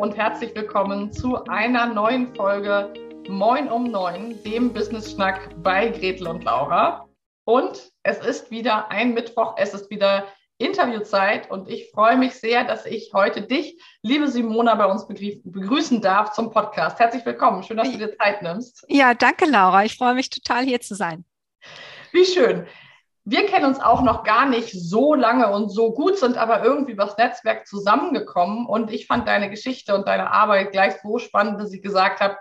und herzlich willkommen zu einer neuen Folge Moin um Neun, dem Business Schnack bei Gretel und Laura. Und es ist wieder ein Mittwoch, es ist wieder Interviewzeit und ich freue mich sehr, dass ich heute dich, liebe Simona, bei uns begrüßen darf zum Podcast. Herzlich willkommen. Schön, dass du dir Zeit nimmst. Ja, danke, Laura. Ich freue mich total, hier zu sein. Wie schön. Wir kennen uns auch noch gar nicht so lange und so gut, sind aber irgendwie übers Netzwerk zusammengekommen. Und ich fand deine Geschichte und deine Arbeit gleich so spannend, dass ich gesagt habe,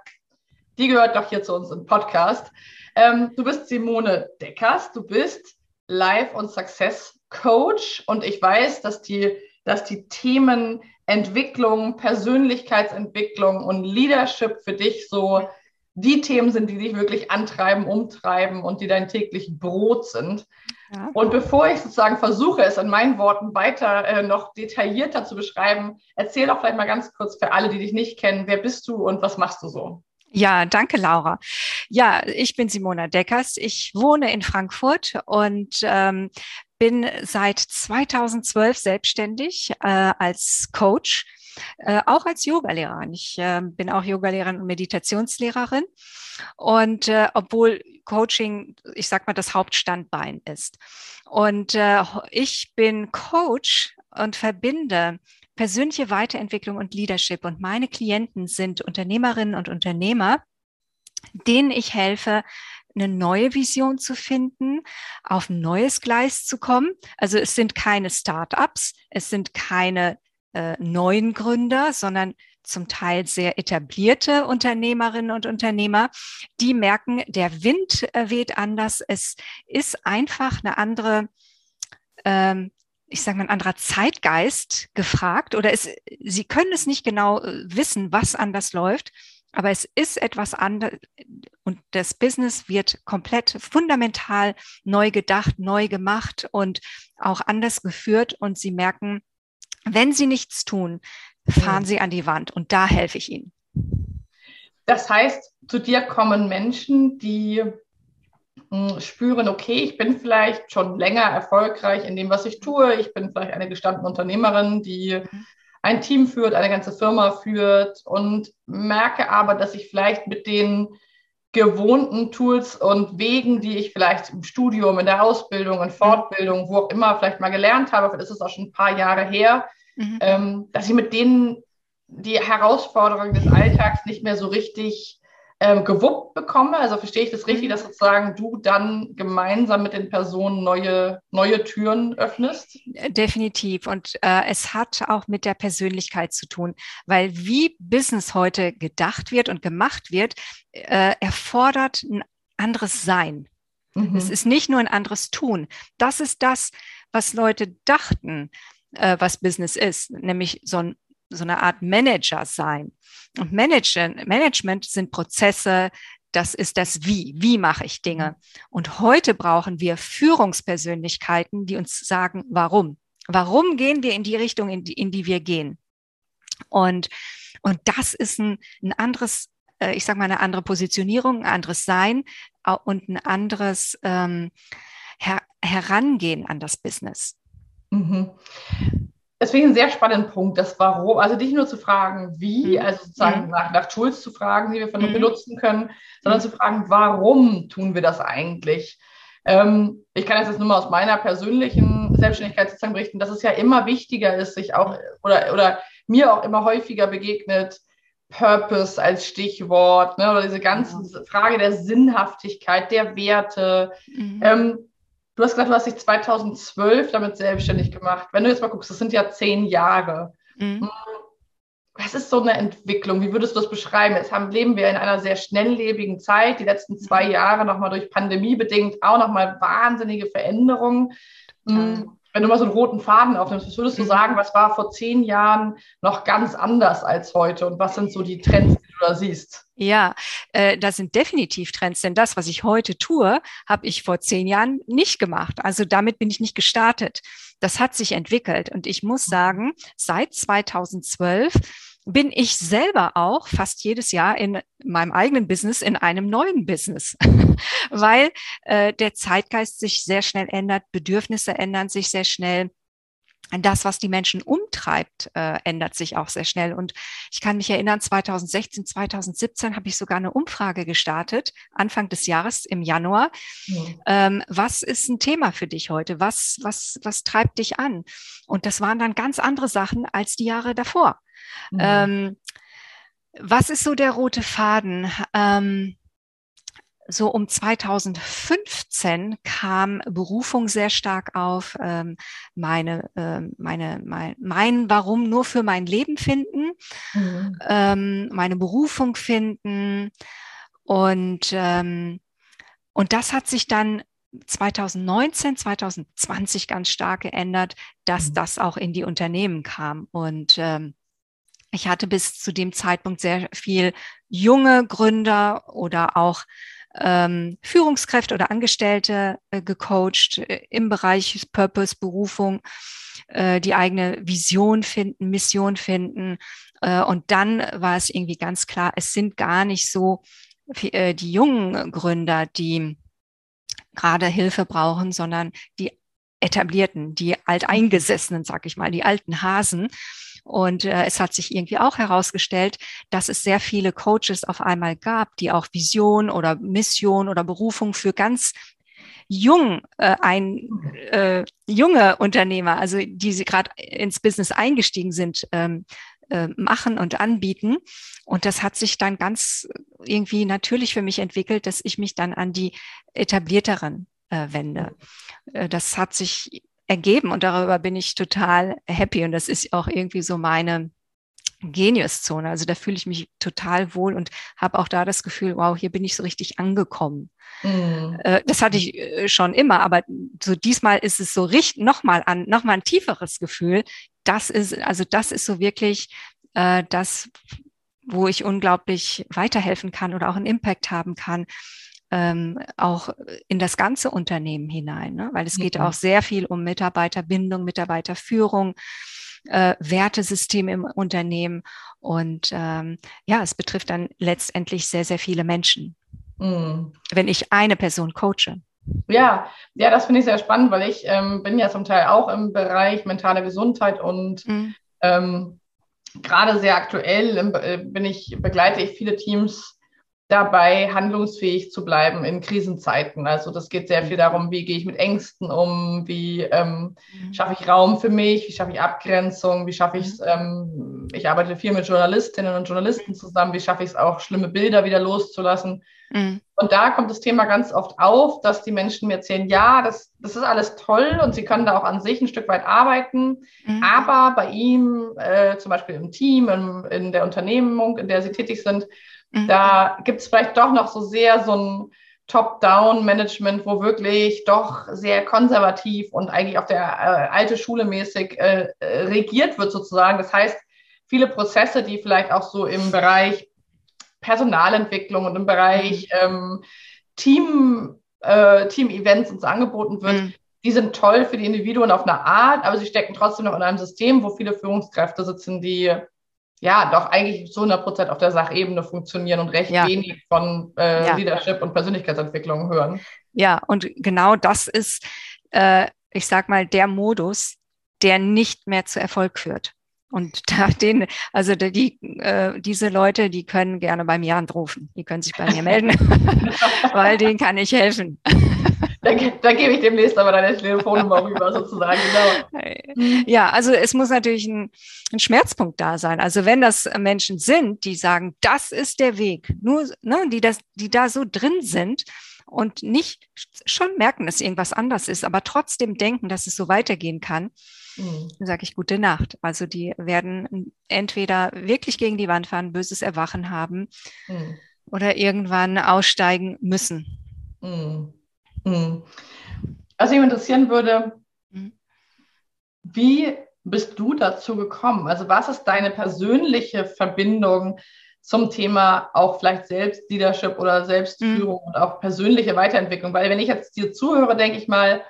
die gehört doch hier zu uns im Podcast. Ähm, du bist Simone Deckers, du bist Life- und Success Coach und ich weiß, dass die, dass die Themen Entwicklung, Persönlichkeitsentwicklung und Leadership für dich so die Themen sind, die dich wirklich antreiben, umtreiben und die dein täglich Brot sind. Ja. Und bevor ich sozusagen versuche, es in meinen Worten weiter äh, noch detaillierter zu beschreiben, erzähl doch vielleicht mal ganz kurz für alle, die dich nicht kennen, wer bist du und was machst du so? Ja, danke, Laura. Ja, ich bin Simona Deckers. Ich wohne in Frankfurt und ähm, bin seit 2012 selbstständig äh, als Coach äh, auch als Yogalehrerin. Ich äh, bin auch Yogalehrerin und Meditationslehrerin. Und äh, obwohl Coaching, ich sag mal, das Hauptstandbein ist. Und äh, ich bin Coach und verbinde persönliche Weiterentwicklung und Leadership. Und meine Klienten sind Unternehmerinnen und Unternehmer, denen ich helfe, eine neue Vision zu finden, auf ein neues Gleis zu kommen. Also es sind keine Start-ups, es sind keine äh, neuen Gründer, sondern zum Teil sehr etablierte Unternehmerinnen und Unternehmer, die merken, der Wind äh, weht anders. Es ist einfach eine andere, ähm, ich sage mal, ein anderer Zeitgeist gefragt oder es, sie können es nicht genau äh, wissen, was anders läuft. Aber es ist etwas anderes und das Business wird komplett fundamental neu gedacht, neu gemacht und auch anders geführt. Und sie merken, wenn sie nichts tun, fahren sie an die Wand und da helfe ich ihnen. Das heißt, zu dir kommen Menschen, die hm, spüren, okay, ich bin vielleicht schon länger erfolgreich in dem, was ich tue. Ich bin vielleicht eine gestandene Unternehmerin, die ein Team führt, eine ganze Firma führt und merke aber, dass ich vielleicht mit den gewohnten Tools und Wegen, die ich vielleicht im Studium, in der Ausbildung, in Fortbildung, wo auch immer vielleicht mal gelernt habe, das ist auch schon ein paar Jahre her, mhm. ähm, dass ich mit denen die Herausforderungen des Alltags nicht mehr so richtig ähm, gewuppt bekomme. Also verstehe ich das richtig, mhm. dass sozusagen du dann gemeinsam mit den Personen neue, neue Türen öffnest? Definitiv. Und äh, es hat auch mit der Persönlichkeit zu tun, weil wie Business heute gedacht wird und gemacht wird, äh, erfordert ein anderes Sein. Mhm. Es ist nicht nur ein anderes Tun. Das ist das, was Leute dachten äh, was Business ist, nämlich so, ein, so eine Art Manager sein. Und Management, Management sind Prozesse, das ist das Wie. Wie mache ich Dinge? Und heute brauchen wir Führungspersönlichkeiten, die uns sagen, warum. Warum gehen wir in die Richtung, in die, in die wir gehen? Und, und das ist ein, ein anderes, äh, ich sage mal, eine andere Positionierung, ein anderes Sein und ein anderes ähm, Her Herangehen an das Business. Mhm. Deswegen ein sehr spannender Punkt, das Warum, also nicht nur zu fragen, wie, mhm. also sozusagen mhm. nach, nach Tools zu fragen, die wir von mhm. benutzen können, sondern mhm. zu fragen, warum tun wir das eigentlich? Ähm, ich kann jetzt nur mal aus meiner persönlichen Selbstständigkeit sozusagen berichten, dass es ja immer wichtiger ist, sich auch oder, oder mir auch immer häufiger begegnet, Purpose als Stichwort, ne, oder diese ganze Frage der Sinnhaftigkeit, der Werte. Mhm. Ähm, Du hast gesagt, du hast dich 2012 damit selbstständig gemacht. Wenn du jetzt mal guckst, das sind ja zehn Jahre. Mhm. Hm, was ist so eine Entwicklung? Wie würdest du das beschreiben? Jetzt haben, leben wir in einer sehr schnelllebigen Zeit. Die letzten zwei mhm. Jahre nochmal durch Pandemie bedingt auch nochmal wahnsinnige Veränderungen. Mhm. Wenn du mal so einen roten Faden aufnimmst, was würdest du mhm. sagen, was war vor zehn Jahren noch ganz anders als heute? Und was sind so die Trends, du da siehst? Ja, äh, das sind definitiv Trends, denn das, was ich heute tue, habe ich vor zehn Jahren nicht gemacht. Also damit bin ich nicht gestartet. Das hat sich entwickelt. Und ich muss sagen, seit 2012 bin ich selber auch fast jedes Jahr in meinem eigenen Business in einem neuen Business, weil äh, der Zeitgeist sich sehr schnell ändert, Bedürfnisse ändern sich sehr schnell. Das, was die Menschen umtreibt, äh, ändert sich auch sehr schnell. Und ich kann mich erinnern, 2016, 2017 habe ich sogar eine Umfrage gestartet, Anfang des Jahres im Januar. Mhm. Ähm, was ist ein Thema für dich heute? Was, was, was treibt dich an? Und das waren dann ganz andere Sachen als die Jahre davor. Mhm. Ähm, was ist so der rote Faden? Ähm, so um 2015 kam Berufung sehr stark auf, ähm, meine, äh, meine, mein, mein Warum nur für mein Leben finden, mhm. ähm, meine Berufung finden und, ähm, und das hat sich dann 2019, 2020 ganz stark geändert, dass mhm. das auch in die Unternehmen kam und ähm, ich hatte bis zu dem Zeitpunkt sehr viel junge Gründer oder auch ähm, Führungskräfte oder Angestellte äh, gecoacht äh, im Bereich Purpose, Berufung, äh, die eigene Vision finden, Mission finden. Äh, und dann war es irgendwie ganz klar, es sind gar nicht so äh, die jungen Gründer, die gerade Hilfe brauchen, sondern die etablierten, die alteingesessenen, sag ich mal, die alten Hasen. Und äh, es hat sich irgendwie auch herausgestellt, dass es sehr viele Coaches auf einmal gab, die auch Vision oder Mission oder Berufung für ganz jung äh, ein äh, junge Unternehmer, also die sie gerade ins Business eingestiegen sind, ähm, äh, machen und anbieten. Und das hat sich dann ganz irgendwie natürlich für mich entwickelt, dass ich mich dann an die etablierteren äh, wende. Äh, das hat sich ergeben und darüber bin ich total happy und das ist auch irgendwie so meine Geniuszone. Also da fühle ich mich total wohl und habe auch da das Gefühl, wow, hier bin ich so richtig angekommen. Äh, das hatte ich äh, schon immer, aber so diesmal ist es so richtig nochmal an, nochmal ein tieferes Gefühl. Das ist, also das ist so wirklich äh, das, wo ich unglaublich weiterhelfen kann oder auch einen Impact haben kann ähm, auch in das ganze Unternehmen hinein, ne? weil es geht ja. auch sehr viel um Mitarbeiterbindung, Mitarbeiterführung, äh, Wertesystem im Unternehmen und ähm, ja, es betrifft dann letztendlich sehr, sehr viele Menschen, mhm. wenn ich eine Person coache. Ja, ja, das finde ich sehr spannend, weil ich ähm, bin ja zum Teil auch im Bereich mentale Gesundheit und mhm. ähm, gerade sehr aktuell äh, bin ich, begleite ich viele Teams dabei, handlungsfähig zu bleiben in Krisenzeiten. Also das geht sehr viel darum, wie gehe ich mit Ängsten um, wie ähm, mhm. schaffe ich Raum für mich, wie schaffe ich Abgrenzung, wie schaffe ich es, ähm, ich arbeite viel mit Journalistinnen und Journalisten zusammen, wie schaffe ich es auch, schlimme Bilder wieder loszulassen. Mhm. Und da kommt das Thema ganz oft auf, dass die Menschen mir erzählen, ja, das, das ist alles toll und sie können da auch an sich ein Stück weit arbeiten, mhm. aber bei ihm, äh, zum Beispiel im Team, in, in der Unternehmung, in der sie tätig sind, Mhm. Da gibt es vielleicht doch noch so sehr so ein Top-Down-Management, wo wirklich doch sehr konservativ und eigentlich auf der äh, alte Schule mäßig äh, äh, regiert wird sozusagen. Das heißt, viele Prozesse, die vielleicht auch so im Bereich Personalentwicklung und im Bereich mhm. ähm, Team, äh, Team-Events uns angeboten wird, mhm. die sind toll für die Individuen auf eine Art, aber sie stecken trotzdem noch in einem System, wo viele Führungskräfte sitzen, die ja, doch eigentlich zu 100 Prozent auf der Sachebene funktionieren und recht ja. wenig von äh, ja. Leadership und Persönlichkeitsentwicklung hören. Ja, und genau das ist, äh, ich sag mal, der Modus, der nicht mehr zu Erfolg führt. Und da den, also die, äh, diese Leute, die können gerne bei mir anrufen. Die können sich bei mir melden, weil denen kann ich helfen. Da, da gebe ich demnächst aber deine Telefonnummer rüber, sozusagen. Genau. Ja, also es muss natürlich ein, ein, Schmerzpunkt da sein. Also wenn das Menschen sind, die sagen, das ist der Weg, nur, ne, die das, die da so drin sind und nicht schon merken, dass irgendwas anders ist, aber trotzdem denken, dass es so weitergehen kann, mhm. dann sage ich gute Nacht. Also die werden entweder wirklich gegen die Wand fahren, böses Erwachen haben mhm. oder irgendwann aussteigen müssen. Mhm. Mhm. Was mich interessieren würde, mhm. wie bist du dazu gekommen? Also was ist deine persönliche Verbindung zum Thema auch vielleicht Selbstleadership oder Selbstführung mhm. und auch persönliche Weiterentwicklung? Weil wenn ich jetzt dir zuhöre, denke ich mal,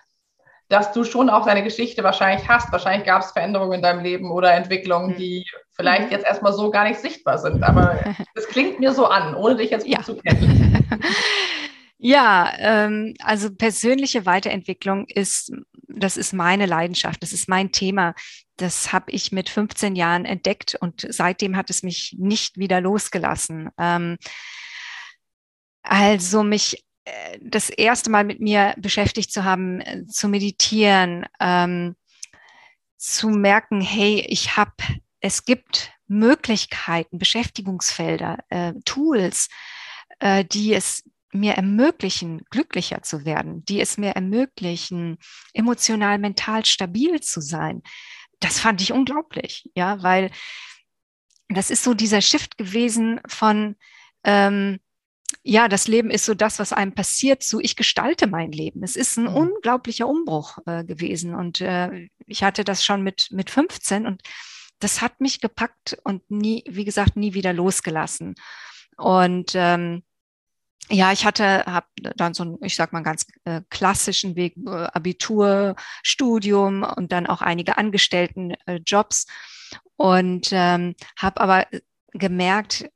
dass du schon auch deine Geschichte wahrscheinlich hast. Wahrscheinlich gab es Veränderungen in deinem Leben oder Entwicklungen, mhm. die vielleicht mhm. jetzt erstmal so gar nicht sichtbar sind. Aber es klingt mir so an, ohne dich jetzt gut ja. zu kennen. Ja, ähm, also persönliche Weiterentwicklung ist, das ist meine Leidenschaft, das ist mein Thema. Das habe ich mit 15 Jahren entdeckt und seitdem hat es mich nicht wieder losgelassen. Ähm, also mich äh, das erste Mal mit mir beschäftigt zu haben, äh, zu meditieren, ähm, zu merken, hey, ich habe, es gibt Möglichkeiten, Beschäftigungsfelder, äh, Tools, äh, die es mir ermöglichen, glücklicher zu werden, die es mir ermöglichen, emotional, mental stabil zu sein. Das fand ich unglaublich, ja, weil das ist so dieser Shift gewesen von, ähm, ja, das Leben ist so das, was einem passiert, so ich gestalte mein Leben. Es ist ein mhm. unglaublicher Umbruch äh, gewesen und äh, ich hatte das schon mit, mit 15 und das hat mich gepackt und nie, wie gesagt, nie wieder losgelassen. Und ähm, ja, ich hatte, habe dann so, ein, ich sag mal, ganz äh, klassischen Weg, äh, Abitur, Studium und dann auch einige Angestelltenjobs äh, und ähm, habe aber gemerkt,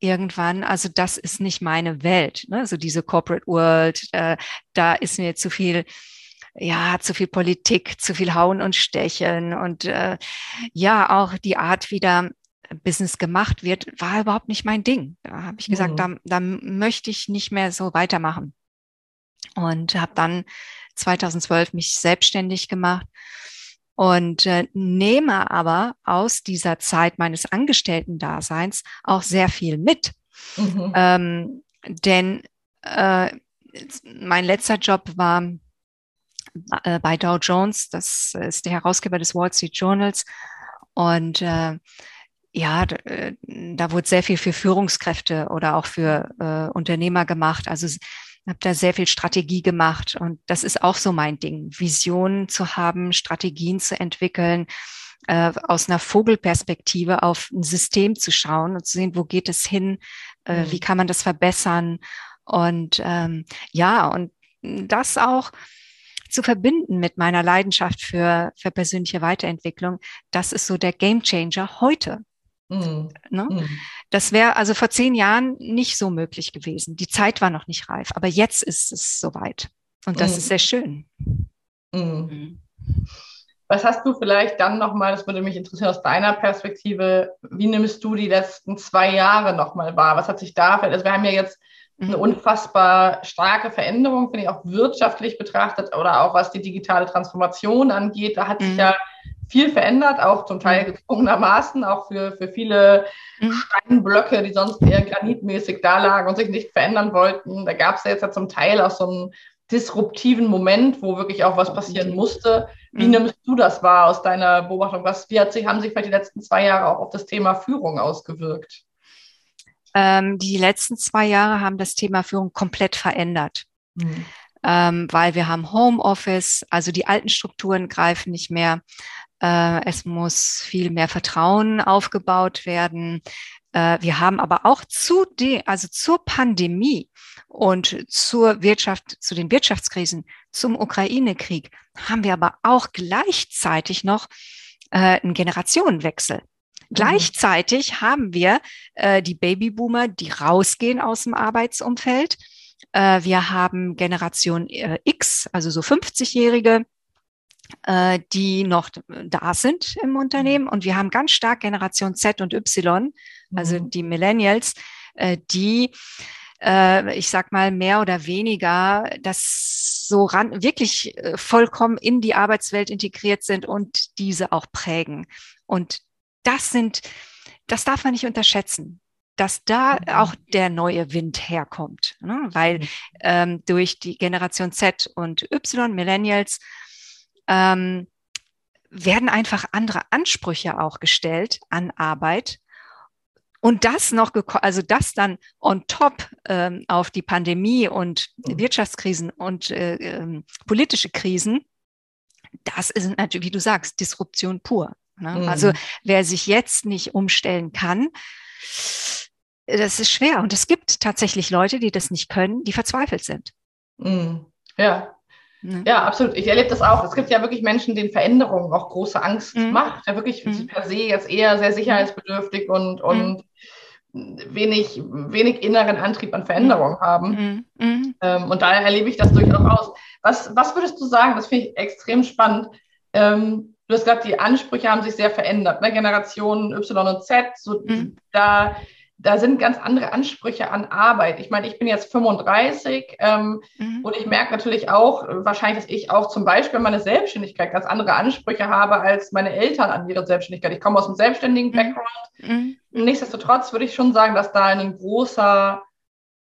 irgendwann, also das ist nicht meine Welt, ne? so diese Corporate World, äh, da ist mir zu viel, ja, zu viel Politik, zu viel Hauen und Stechen und äh, ja, auch die Art, wie da Business gemacht wird, war überhaupt nicht mein Ding. Da habe ich gesagt, mhm. da, da möchte ich nicht mehr so weitermachen. Und habe dann 2012 mich selbstständig gemacht und äh, nehme aber aus dieser Zeit meines Angestellten-Daseins auch sehr viel mit. Mhm. Ähm, denn äh, mein letzter Job war äh, bei Dow Jones, das ist der Herausgeber des Wall Street Journals. Und äh, ja, äh, da wurde sehr viel für Führungskräfte oder auch für äh, Unternehmer gemacht. Also habe da sehr viel Strategie gemacht und das ist auch so mein Ding, Visionen zu haben, Strategien zu entwickeln, äh, aus einer Vogelperspektive auf ein System zu schauen und zu sehen, wo geht es hin, äh, mhm. wie kann man das verbessern und ähm, ja und das auch zu verbinden mit meiner Leidenschaft für, für persönliche Weiterentwicklung, das ist so der Gamechanger heute. Mhm. Ne? Mhm. Das wäre also vor zehn Jahren nicht so möglich gewesen. Die Zeit war noch nicht reif, aber jetzt ist es soweit. Und das mhm. ist sehr schön. Mhm. Mhm. Was hast du vielleicht dann nochmal, das würde mich interessieren aus deiner Perspektive, wie nimmst du die letzten zwei Jahre nochmal wahr? Was hat sich da verändert? Also wir haben ja jetzt eine mhm. unfassbar starke Veränderung, finde ich, auch wirtschaftlich betrachtet oder auch was die digitale Transformation angeht. Da hat sich ja viel verändert, auch zum Teil mhm. gezwungenermaßen, auch für, für viele mhm. Steinblöcke, die sonst eher granitmäßig da lagen und sich nicht verändern wollten. Da gab es ja jetzt ja zum Teil auch so einen disruptiven Moment, wo wirklich auch was passieren musste. Wie mhm. nimmst du das wahr aus deiner Beobachtung? Was, wie hat sich, haben sich vielleicht die letzten zwei Jahre auch auf das Thema Führung ausgewirkt? Ähm, die letzten zwei Jahre haben das Thema Führung komplett verändert. Mhm. Ähm, weil wir haben Homeoffice, also die alten Strukturen greifen nicht mehr. Äh, es muss viel mehr Vertrauen aufgebaut werden. Äh, wir haben aber auch zu de, also zur Pandemie und zur Wirtschaft, zu den Wirtschaftskrisen, zum Ukraine-Krieg, haben wir aber auch gleichzeitig noch äh, einen Generationenwechsel. Mhm. Gleichzeitig haben wir äh, die Babyboomer, die rausgehen aus dem Arbeitsumfeld. Äh, wir haben Generation äh, X, also so 50-Jährige, äh, die noch da sind im Unternehmen. Und wir haben ganz stark Generation Z und Y, also mhm. die Millennials, äh, die äh, ich sag mal, mehr oder weniger das so ran, wirklich äh, vollkommen in die Arbeitswelt integriert sind und diese auch prägen. Und das sind, das darf man nicht unterschätzen dass da mhm. auch der neue Wind herkommt, ne? weil mhm. ähm, durch die Generation Z und Y, Millennials, ähm, werden einfach andere Ansprüche auch gestellt an Arbeit. Und das noch, also das dann on top ähm, auf die Pandemie und mhm. Wirtschaftskrisen und äh, äh, politische Krisen, das ist natürlich, wie du sagst, Disruption pur. Ne? Mhm. Also wer sich jetzt nicht umstellen kann, das ist schwer. Und es gibt tatsächlich Leute, die das nicht können, die verzweifelt sind. Mhm. Ja, Ne? Ja, absolut. Ich erlebe das auch. Es gibt ja wirklich Menschen, denen Veränderung auch große Angst mhm. macht. Ja, wirklich mhm. per se jetzt eher sehr sicherheitsbedürftig und, und wenig, wenig inneren Antrieb an Veränderung mhm. haben. Mhm. mhm. Ähm, und daher erlebe ich das durchaus. Was, was würdest du sagen? Das finde ich extrem spannend. Ähm, du hast gesagt, die Ansprüche haben sich sehr verändert. Ne? Generationen Y und Z, so, mhm. da da sind ganz andere Ansprüche an Arbeit. Ich meine, ich bin jetzt 35 ähm, mhm. und ich merke natürlich auch, wahrscheinlich, dass ich auch zum Beispiel meine Selbstständigkeit ganz andere Ansprüche habe als meine Eltern an ihre Selbstständigkeit. Ich komme aus einem selbstständigen mhm. Background. Mhm. Nichtsdestotrotz würde ich schon sagen, dass da ein großer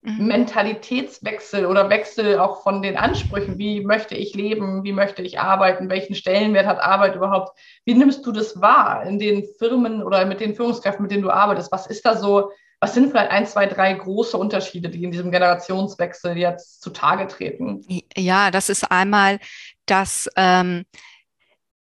mhm. Mentalitätswechsel oder Wechsel auch von den Ansprüchen, wie möchte ich leben, wie möchte ich arbeiten, welchen Stellenwert hat Arbeit überhaupt, wie nimmst du das wahr in den Firmen oder mit den Führungskräften, mit denen du arbeitest? Was ist da so was sind vielleicht ein, zwei, drei große Unterschiede, die in diesem Generationswechsel jetzt zutage treten? Ja, das ist einmal, dass ähm,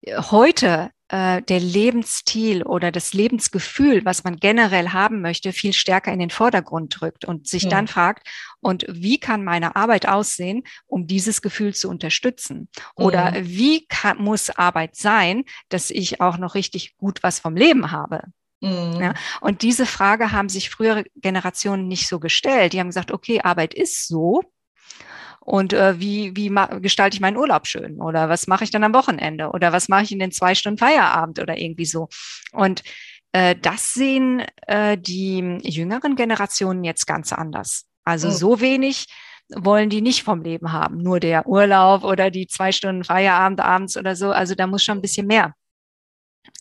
heute äh, der Lebensstil oder das Lebensgefühl, was man generell haben möchte, viel stärker in den Vordergrund drückt und sich ja. dann fragt, und wie kann meine Arbeit aussehen, um dieses Gefühl zu unterstützen? Oder mhm. wie kann, muss Arbeit sein, dass ich auch noch richtig gut was vom Leben habe? Mhm. Ja, und diese Frage haben sich frühere Generationen nicht so gestellt. Die haben gesagt, okay, Arbeit ist so. Und äh, wie, wie gestalte ich meinen Urlaub schön? Oder was mache ich dann am Wochenende? Oder was mache ich in den zwei Stunden Feierabend oder irgendwie so? Und äh, das sehen äh, die jüngeren Generationen jetzt ganz anders. Also mhm. so wenig wollen die nicht vom Leben haben. Nur der Urlaub oder die zwei Stunden Feierabend abends oder so. Also da muss schon ein bisschen mehr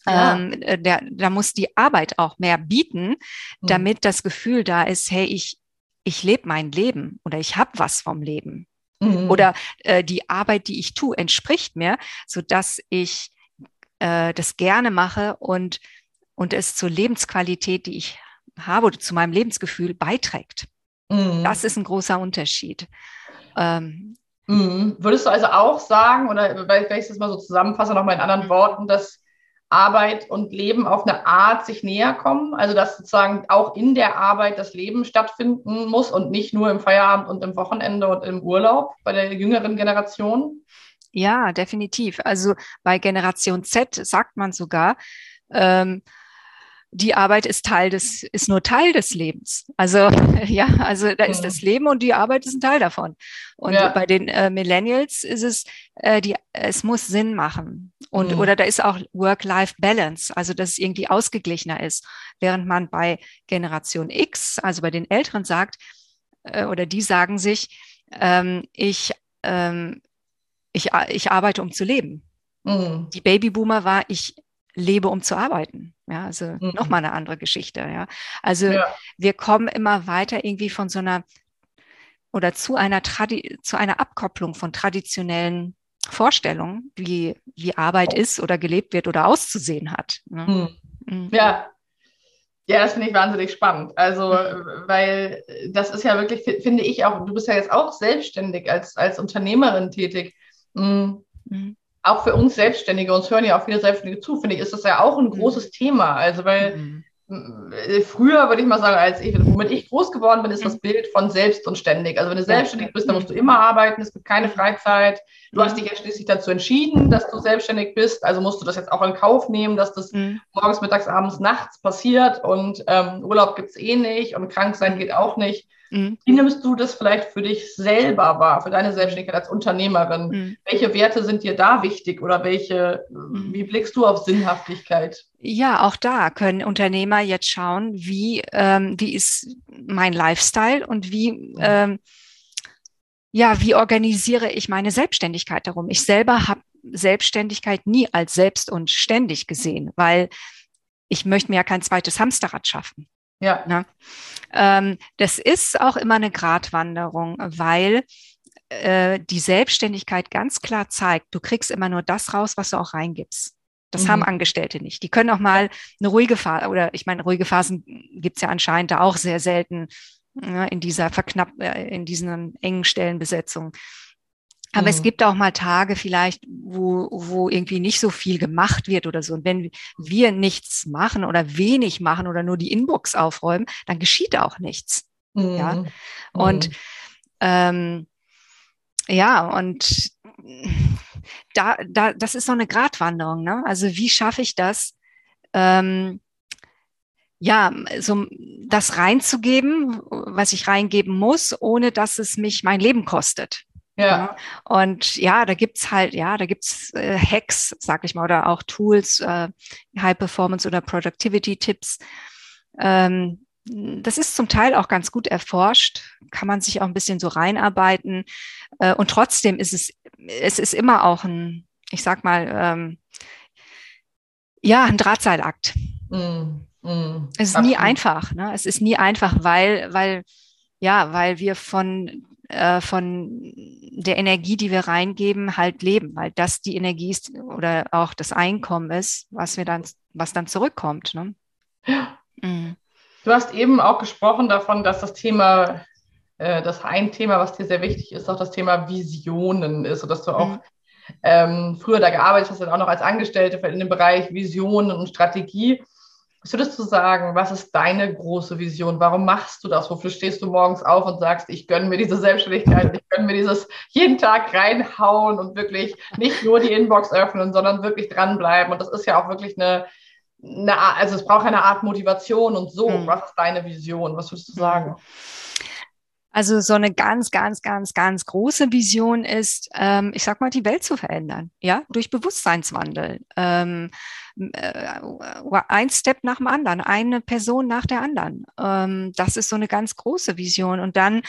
ja. Ähm, äh, der, da muss die Arbeit auch mehr bieten, mhm. damit das Gefühl da ist, hey, ich, ich lebe mein Leben oder ich habe was vom Leben. Mhm. Oder äh, die Arbeit, die ich tue, entspricht mir, so dass ich äh, das gerne mache und, und es zur Lebensqualität, die ich habe oder zu meinem Lebensgefühl beiträgt. Mhm. Das ist ein großer Unterschied. Ähm, mhm. Würdest du also auch sagen, oder wenn ich das mal so zusammenfasse, nochmal in anderen mhm. Worten, dass Arbeit und Leben auf eine Art sich näher kommen. Also dass sozusagen auch in der Arbeit das Leben stattfinden muss und nicht nur im Feierabend und im Wochenende und im Urlaub bei der jüngeren Generation. Ja, definitiv. Also bei Generation Z sagt man sogar, ähm, die Arbeit ist Teil des, ist nur Teil des Lebens. Also ja, also da ist das Leben und die Arbeit ist ein Teil davon. Und ja. bei den äh, Millennials ist es, äh, die, es muss Sinn machen. Und mhm. oder da ist auch Work-Life-Balance, also dass es irgendwie ausgeglichener ist. Während man bei Generation X, also bei den Älteren sagt, äh, oder die sagen sich, ähm, ich, ähm, ich, ich arbeite, um zu leben. Mhm. Die Babyboomer war, ich lebe, um zu arbeiten. Ja, also mhm. nochmal eine andere Geschichte. Ja, also ja. wir kommen immer weiter irgendwie von so einer oder zu einer Tradi zu einer Abkopplung von traditionellen Vorstellungen, wie, wie Arbeit ist oder gelebt wird oder auszusehen hat. Ne? Mhm. Mhm. Ja. Ja, das finde ich wahnsinnig spannend. Also, mhm. weil das ist ja wirklich, finde ich auch, du bist ja jetzt auch selbstständig als, als Unternehmerin tätig. Mhm. Auch für uns Selbstständige, uns hören ja auch viele Selbstständige zu, finde ich, ist das ja auch ein mhm. großes Thema. Also, weil mhm. Früher würde ich mal sagen, als ich, womit ich groß geworden bin, ist das mhm. Bild von selbst und ständig. Also, wenn du selbstständig bist, dann musst du immer arbeiten, es gibt keine Freizeit. Du hast dich ja schließlich dazu entschieden, dass du selbstständig bist, also musst du das jetzt auch in Kauf nehmen, dass das mhm. morgens, mittags, abends, nachts passiert und ähm, Urlaub gibt es eh nicht und krank sein geht auch nicht. Mhm. Wie nimmst du das vielleicht für dich selber wahr, für deine Selbstständigkeit als Unternehmerin? Mhm. Welche Werte sind dir da wichtig oder welche, wie blickst du auf Sinnhaftigkeit? Ja, auch da können Unternehmer jetzt schauen, wie, ähm, wie ist mein Lifestyle und wie, mhm. ähm, ja, wie organisiere ich meine Selbstständigkeit darum? Ich selber habe Selbstständigkeit nie als selbst und ständig gesehen, weil ich möchte mir ja kein zweites Hamsterrad schaffen. Ja. Ne? Ähm, das ist auch immer eine Gratwanderung, weil äh, die Selbstständigkeit ganz klar zeigt, du kriegst immer nur das raus, was du auch reingibst. Das mhm. haben Angestellte nicht. Die können auch mal eine ruhige Phase, oder ich meine, ruhige Phasen gibt's ja anscheinend da auch sehr selten ne, in dieser verknapp, äh, in diesen engen Stellenbesetzungen. Aber mhm. es gibt auch mal Tage vielleicht, wo, wo irgendwie nicht so viel gemacht wird oder so. Und wenn wir nichts machen oder wenig machen oder nur die Inbox aufräumen, dann geschieht auch nichts. Mhm. Ja. Und mhm. ähm, ja, und da, da, das ist so eine Gratwanderung. Ne? Also wie schaffe ich das, ähm, ja, so das reinzugeben, was ich reingeben muss, ohne dass es mich mein Leben kostet. Ja. Und ja, da gibt's halt, ja, da gibt's äh, Hacks, sag ich mal, oder auch Tools, äh, High Performance oder Productivity Tipps. Ähm, das ist zum Teil auch ganz gut erforscht, kann man sich auch ein bisschen so reinarbeiten. Äh, und trotzdem ist es, es ist immer auch ein, ich sag mal, ähm, ja, ein Drahtseilakt. Mm, mm, es ist absolut. nie einfach, ne? Es ist nie einfach, weil, weil, ja, weil wir von äh, von der Energie, die wir reingeben, halt leben, weil das die Energie ist oder auch das Einkommen ist, was wir dann, was dann zurückkommt. Ne? Mhm. Du hast eben auch gesprochen davon, dass das Thema, äh, das ein Thema, was dir sehr wichtig ist, auch das Thema Visionen ist und dass du auch mhm. ähm, früher da gearbeitet hast, dann auch noch als Angestellte in dem Bereich Visionen und Strategie. Was würdest du sagen, was ist deine große Vision? Warum machst du das? Wofür stehst du morgens auf und sagst, ich gönne mir diese Selbstständigkeit, ich gönne mir dieses jeden Tag reinhauen und wirklich nicht nur die Inbox öffnen, sondern wirklich dranbleiben. Und das ist ja auch wirklich eine, eine also es braucht eine Art Motivation und so. Mhm. Was ist deine Vision? Was würdest du sagen? Also so eine ganz, ganz, ganz, ganz große Vision ist, ähm, ich sag mal, die Welt zu verändern, ja, durch Bewusstseinswandel. Ähm, äh, ein Step nach dem anderen, eine Person nach der anderen. Ähm, das ist so eine ganz große Vision. Und dann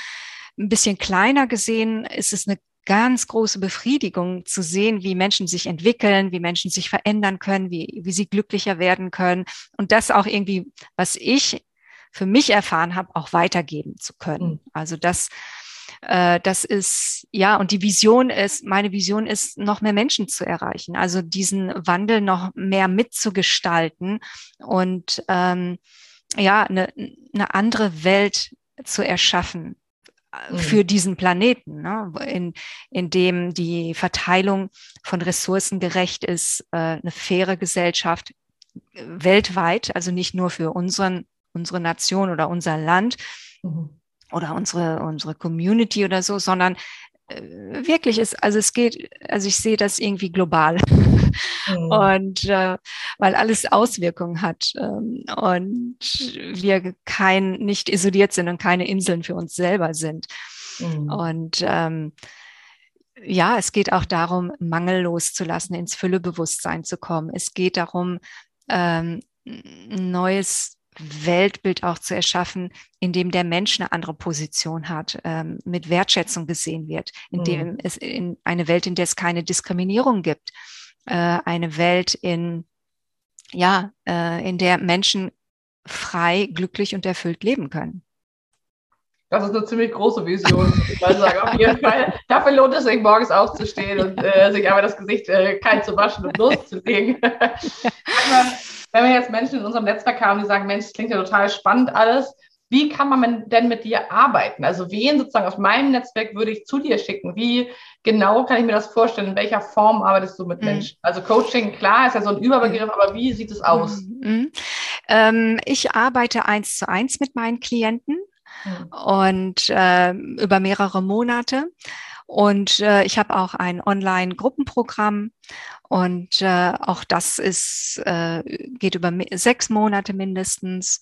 ein bisschen kleiner gesehen ist es eine ganz große Befriedigung zu sehen, wie Menschen sich entwickeln, wie Menschen sich verändern können, wie, wie sie glücklicher werden können. Und das auch irgendwie, was ich für mich erfahren habe, auch weitergeben zu können. Mhm. Also das, äh, das ist, ja, und die Vision ist, meine Vision ist, noch mehr Menschen zu erreichen, also diesen Wandel noch mehr mitzugestalten und ähm, ja, eine, eine andere Welt zu erschaffen äh, mhm. für diesen Planeten, ne? in, in dem die Verteilung von Ressourcen gerecht ist, äh, eine faire Gesellschaft äh, weltweit, also nicht nur für unseren, unsere Nation oder unser Land, mhm oder unsere, unsere Community oder so, sondern äh, wirklich ist, also es geht, also ich sehe das irgendwie global. Mhm. Und äh, weil alles Auswirkungen hat ähm, und wir kein, nicht isoliert sind und keine Inseln für uns selber sind. Mhm. Und ähm, ja, es geht auch darum, Mangel loszulassen, ins Füllebewusstsein zu kommen. Es geht darum, ähm, neues Weltbild auch zu erschaffen, in dem der Mensch eine andere Position hat, ähm, mit Wertschätzung gesehen wird, in dem mhm. es in eine Welt, in der es keine Diskriminierung gibt, äh, eine Welt in ja, äh, in der Menschen frei, glücklich und erfüllt leben können. Das ist eine ziemlich große Vision, ich mal sagen. Auf jeden Fall. Dafür lohnt es sich, morgens aufzustehen und äh, sich aber das Gesicht äh, kalt zu waschen und loszulegen. wenn wir jetzt Menschen in unserem Netzwerk haben, die sagen, Mensch, das klingt ja total spannend alles, wie kann man denn mit dir arbeiten? Also wen sozusagen aus meinem Netzwerk würde ich zu dir schicken? Wie genau kann ich mir das vorstellen? In welcher Form arbeitest du mit mhm. Menschen? Also Coaching, klar, ist ja so ein Überbegriff, aber wie sieht es aus? Mhm. Ähm, ich arbeite eins zu eins mit meinen Klienten mhm. und äh, über mehrere Monate. Und äh, ich habe auch ein Online-Gruppenprogramm und äh, auch das ist, äh, geht über sechs Monate mindestens.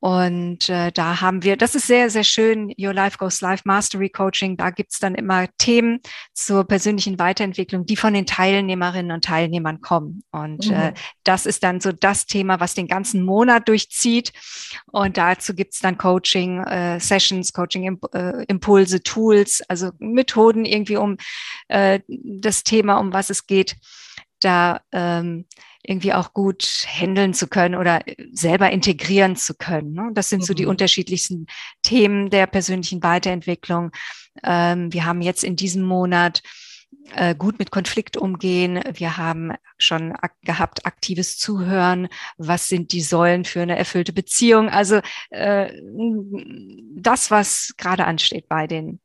Und äh, da haben wir, das ist sehr, sehr schön, Your Life Goes Life Mastery Coaching. Da gibt's dann immer Themen zur persönlichen Weiterentwicklung, die von den Teilnehmerinnen und Teilnehmern kommen. Und äh, mhm. äh, das ist dann so das Thema, was den ganzen Monat durchzieht. Und dazu gibt's dann Coaching, äh, Sessions, Coaching äh, Impulse, Tools, also Methoden irgendwie, um äh, das Thema, um was es geht, da ähm, irgendwie auch gut handeln zu können oder selber integrieren zu können. Ne? Das sind so die mhm. unterschiedlichsten Themen der persönlichen Weiterentwicklung. Ähm, wir haben jetzt in diesem Monat äh, gut mit Konflikt umgehen. Wir haben schon ak gehabt aktives Zuhören. Was sind die Säulen für eine erfüllte Beziehung? Also äh, das, was gerade ansteht bei den,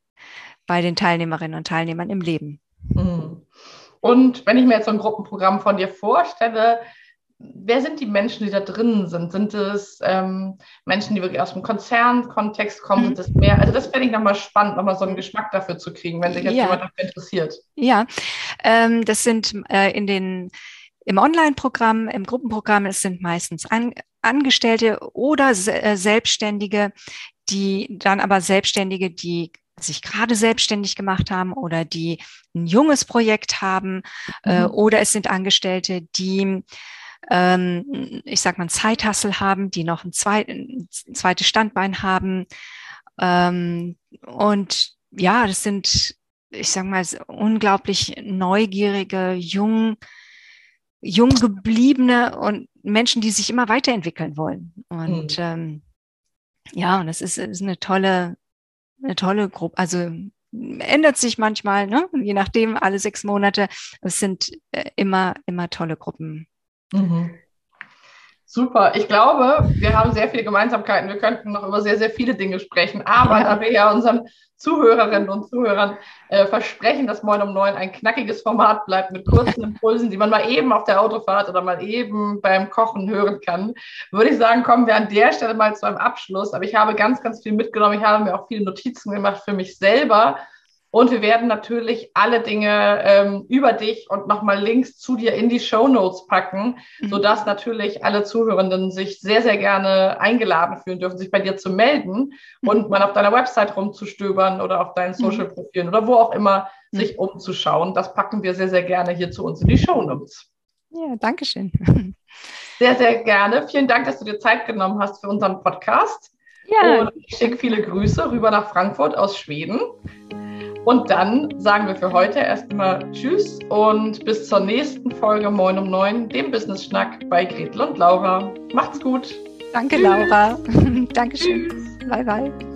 bei den Teilnehmerinnen und Teilnehmern im Leben. Mhm. Und wenn ich mir jetzt so ein Gruppenprogramm von dir vorstelle, wer sind die Menschen, die da drin sind? Sind es ähm, Menschen, die wirklich aus dem Konzernkontext kommen? Mhm. Sind es mehr? Also das fände ich nochmal spannend, nochmal so einen Geschmack dafür zu kriegen, wenn sich jetzt ja. jemand dafür interessiert. Ja, ähm, das sind äh, in den im Online-Programm, im Gruppenprogramm, es sind meistens an, Angestellte oder äh, Selbstständige, die dann aber Selbstständige, die sich gerade selbstständig gemacht haben oder die ein junges Projekt haben äh, mhm. oder es sind Angestellte, die ähm, ich sag mal, Zeithassel haben, die noch ein, zweit, ein zweites Standbein haben. Ähm, und ja, das sind, ich sag mal, unglaublich neugierige, jung, jung gebliebene und Menschen, die sich immer weiterentwickeln wollen. Und mhm. ähm, ja, und es ist, ist eine tolle, eine tolle Gruppe. Also ändert sich manchmal, ne? je nachdem, alle sechs Monate. Es sind äh, immer, immer tolle Gruppen. Mhm. Super. Ich glaube, wir haben sehr viele Gemeinsamkeiten. Wir könnten noch über sehr, sehr viele Dinge sprechen. Aber da wir ja unseren Zuhörerinnen und Zuhörern äh, versprechen, dass Moin um Neun ein knackiges Format bleibt mit kurzen Impulsen, die man mal eben auf der Autofahrt oder mal eben beim Kochen hören kann, würde ich sagen, kommen wir an der Stelle mal zu einem Abschluss. Aber ich habe ganz, ganz viel mitgenommen. Ich habe mir auch viele Notizen gemacht für mich selber und wir werden natürlich alle Dinge ähm, über dich und nochmal Links zu dir in die Show Notes packen, mhm. sodass natürlich alle Zuhörenden sich sehr, sehr gerne eingeladen fühlen dürfen, sich bei dir zu melden mhm. und mal auf deiner Website rumzustöbern oder auf deinen mhm. Social Profilen oder wo auch immer mhm. sich umzuschauen. Das packen wir sehr, sehr gerne hier zu uns in die Show Notes. Ja, danke schön. Sehr, sehr gerne. Vielen Dank, dass du dir Zeit genommen hast für unseren Podcast. Ja. Und ich schicke viele Grüße rüber nach Frankfurt aus Schweden. Und dann sagen wir für heute erstmal Tschüss und bis zur nächsten Folge Moin um Neun, dem Business Schnack bei Gretel und Laura. Macht's gut. Danke, Tschüss. Laura. Dankeschön. Tschüss. Bye, bye.